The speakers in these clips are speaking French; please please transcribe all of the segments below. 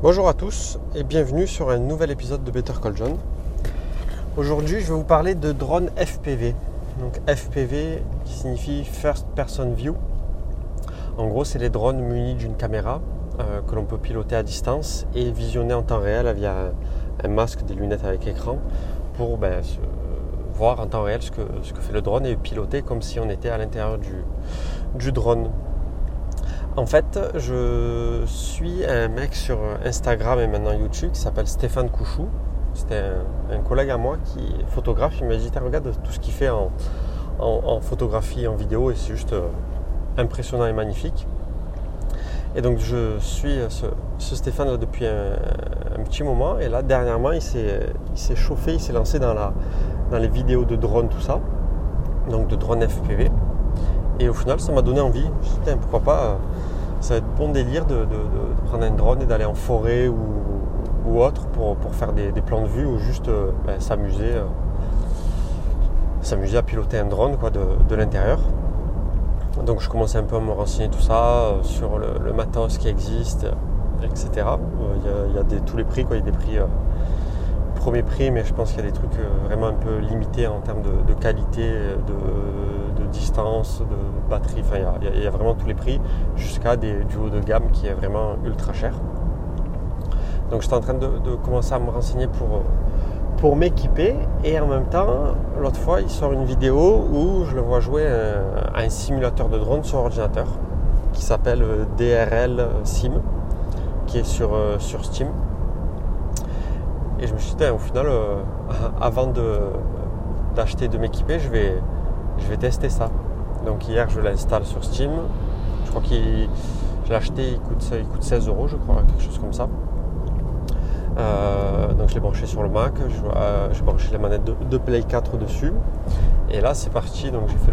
Bonjour à tous et bienvenue sur un nouvel épisode de Better Call John. Aujourd'hui, je vais vous parler de drone FPV. Donc FPV qui signifie First Person View. En gros, c'est les drones munis d'une caméra euh, que l'on peut piloter à distance et visionner en temps réel via un masque, des lunettes avec écran pour ben, voir en temps réel ce que, fait le drone et piloter comme si on était à l'intérieur du drone. En fait, je suis un mec sur Instagram et maintenant YouTube qui s'appelle Stéphane Couchou. C'était un, collègue à moi qui est photographe. Il m'a dit Regarde tout ce qu'il fait en, photographie, en vidéo, et c'est juste euh, impressionnant et magnifique. Et donc, je suis ce, Stéphane depuis un, petit moment. Et là, dernièrement, il s'est chauffé, il s'est lancé dans, dans les vidéos de drone, tout ça. Donc, de drone FPV. Et au final, ça m'a donné envie. Je me suis dit, pourquoi pas, euh, ça va être bon délire de, prendre un drone et d'aller en forêt ou, autre pour, faire des, plans de vue ou juste euh, ben, s'amuser euh, s'amuser à piloter un drone quoi, de, l'intérieur. Donc je commençais un peu à me renseigner tout ça sur le, matos qui existe, etc. Il y a, tous les prix, quoi. il y a des prix premier prix, mais je pense qu'il y a des trucs vraiment un peu limités en termes de, qualité, de, distance, de batterie. Enfin, il y, a, vraiment tous les prix jusqu'à du haut de gamme qui est vraiment ultra cher. Donc j'étais en train de, commencer à me renseigner pour, pour m'équiper et en même temps, l'autre fois, il sort une vidéo où je le vois jouer à un simulateur de drone sur ordinateur qui s'appelle euh, DRL Sim, qui est sur, euh, Steam. Et je me suis dit, au final, euh, avant d'acheter, de m'équiper, je vais, je vais tester ça. Donc hier, je l'installe sur Steam. Je crois qu'il, je l'ai acheté, il coûte, il coûte 16 euros, je crois, quelque chose comme ça. Euh, donc je l'ai branché sur le Mac, euh, j'ai branché la manette de, Play 4 dessus. Et là, c'est parti. Donc j'ai fait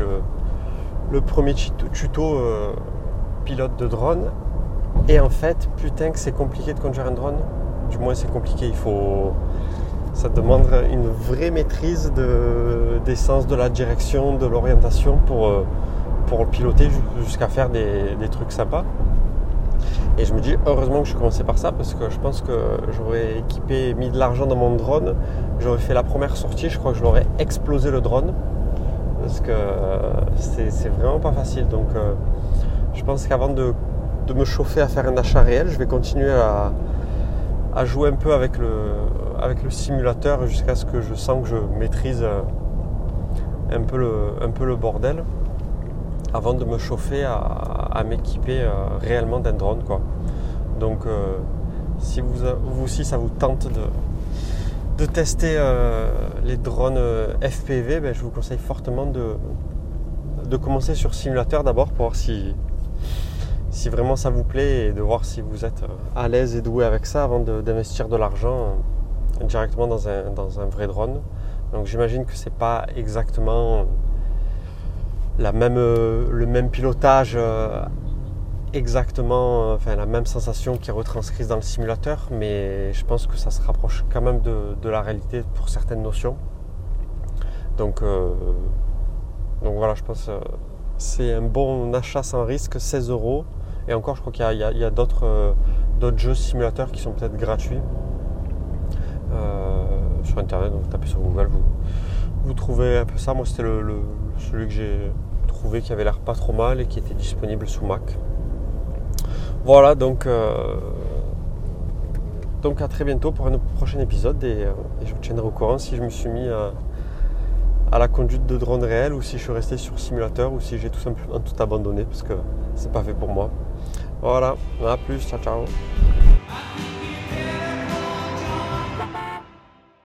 le, premier tuto euh, pilote de drone. Et en fait, putain que c'est compliqué de conduire un drone. Du moins, c'est compliqué. Il faut ça demande une vraie maîtrise de, des sens de la direction, de l'orientation pour, euh, pour le piloter jusqu'à faire des, trucs sympas. Et je me dis heureusement que je commençais par ça parce que je pense que j'aurais équipé, mis de l'argent dans mon drone, j'aurais fait la première sortie, je crois que je l'aurais explosé le drone parce que c'est vraiment pas facile. Donc euh, je pense qu'avant de, de, me chauffer à faire un achat réel, je vais continuer à, à jouer un peu avec le, avec le simulateur jusqu'à ce que je sens que je maîtrise euh, un peu le, bordel avant de me chauffer à, m'équiper euh, réellement d'un drone. Quoi. Donc euh, si vous, aussi ça vous tente de, tester les drones FPV, ben, je vous conseille fortement de, commencer sur simulateur d'abord pour voir si, si vraiment ça vous plaît et de voir si vous êtes à l'aise et doué avec ça avant d'investir de l'argent directement dans un, vrai drone. Donc j'imagine que c'est pas exactement même, le même pilotage euh, exactement, enfin la même sensation qui est retranscrite dans le simulateur, mais je pense que ça se rapproche quand même de, la réalité pour certaines notions. Donc, euh, donc voilà, je pense euh, c'est un bon achat sans risque, 16 euros. Et encore, je crois qu'il y a d'autres jeux simulateurs qui sont peut-être gratuits. Euh, sur internet, donc tapez sur Google, vous, vous trouvez un peu ça. Moi c'était le, celui que j'ai trouvé qui avait l'air pas trop mal et qui était disponible sous Mac. Voilà donc euh, donc à très bientôt pour un prochain épisode et, euh, je vous tiendrai au courant si je me suis mis à, à, la conduite de drone réel ou si je suis resté sur simulateur ou si j'ai tout simplement tout abandonné parce que c'est pas fait pour moi. Voilà, à plus, ciao ciao.